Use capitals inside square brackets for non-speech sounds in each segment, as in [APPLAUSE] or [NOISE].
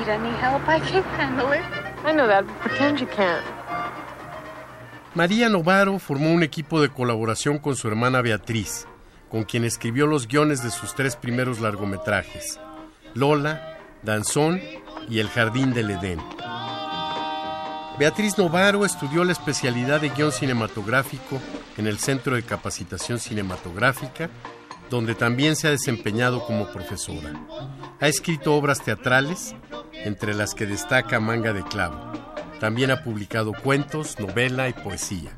Need any help. I can handle it. I know that, but pretend you can't. María Novaro formó un equipo de colaboración con su hermana Beatriz, con quien escribió los guiones de sus tres primeros largometrajes, Lola, Danzón y El Jardín del Edén. Beatriz Novaro estudió la especialidad de guion cinematográfico en el Centro de Capacitación Cinematográfica, donde también se ha desempeñado como profesora. Ha escrito obras teatrales, entre las que destaca Manga de Clavo. También ha publicado cuentos, novela y poesía.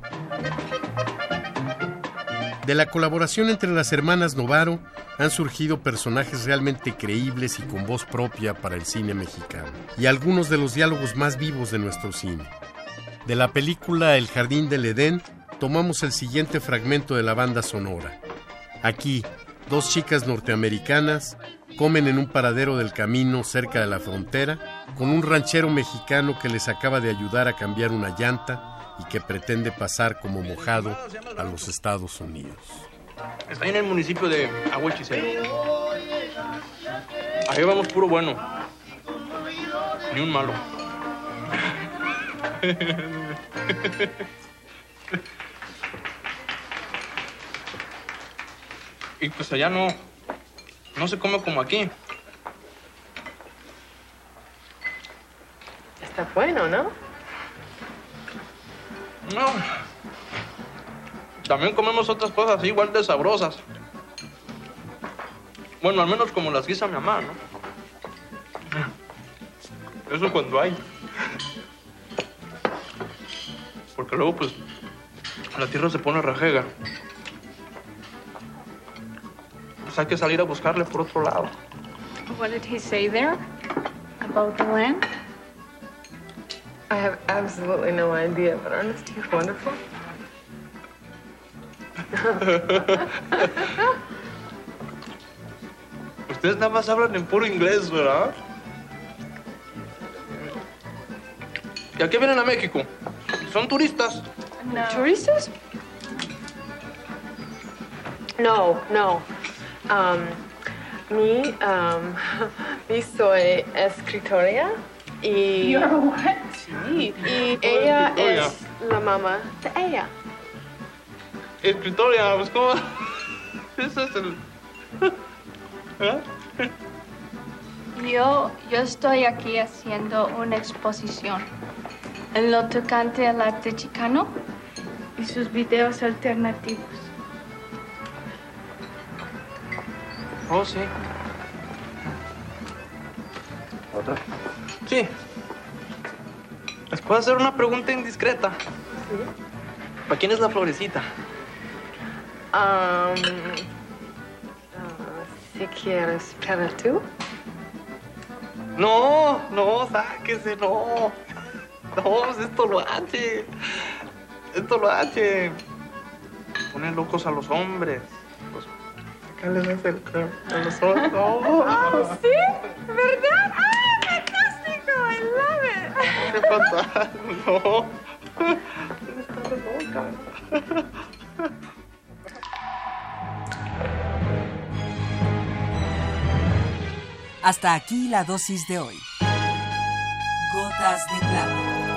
De la colaboración entre las hermanas Novaro han surgido personajes realmente creíbles y con voz propia para el cine mexicano, y algunos de los diálogos más vivos de nuestro cine. De la película El Jardín del Edén tomamos el siguiente fragmento de la banda sonora. Aquí, dos chicas norteamericanas comen en un paradero del camino cerca de la frontera con un ranchero mexicano que les acaba de ayudar a cambiar una llanta y que pretende pasar como mojado a los Estados Unidos. Está en el municipio de Agua Hechicera. Ahí vamos puro bueno. Ni un malo. [LAUGHS] Y pues allá no. No se come como aquí. Está bueno, ¿no? No. También comemos otras cosas igual de sabrosas. Bueno, al menos como las guisa mi mamá, ¿no? Eso cuando hay. Porque luego, pues, la tierra se pone rajega. Pues hay que salir a buscarle por otro lado. What did he say there about the land? I have absolutely no idea, but aren't you wonderful? [LAUGHS] Ustedes nada más hablan en puro inglés, ¿verdad? ¿Y a qué vienen a México? Son turistas. No. Touristas? No, no. Um, mi, um, [LAUGHS] mi soy escritora y, You're what? y ella escritora. es la mamá de ella. Escritoria, pues cómo. [LAUGHS] Ese es el. [LAUGHS] ¿Eh? Yo, yo estoy aquí haciendo una exposición en lo tocante al arte chicano y sus videos alternativos. Oh, sí. ¿Otra? Sí. ¿Les puedo hacer una pregunta indiscreta? ¿Para quién es la florecita? Um, ah, si quieres, para tú. No, no, sáquese, no. No, pues esto lo hace. Esto lo hace. Pone locos a los hombres. Pues, les hace el ca- a los hombres. No. ¿Sí? ¿Verdad? ¡Ah, fantástico! I love it. ¿Qué pasa? No. Está loca. Hasta aquí la dosis de hoy. Gotas de plata.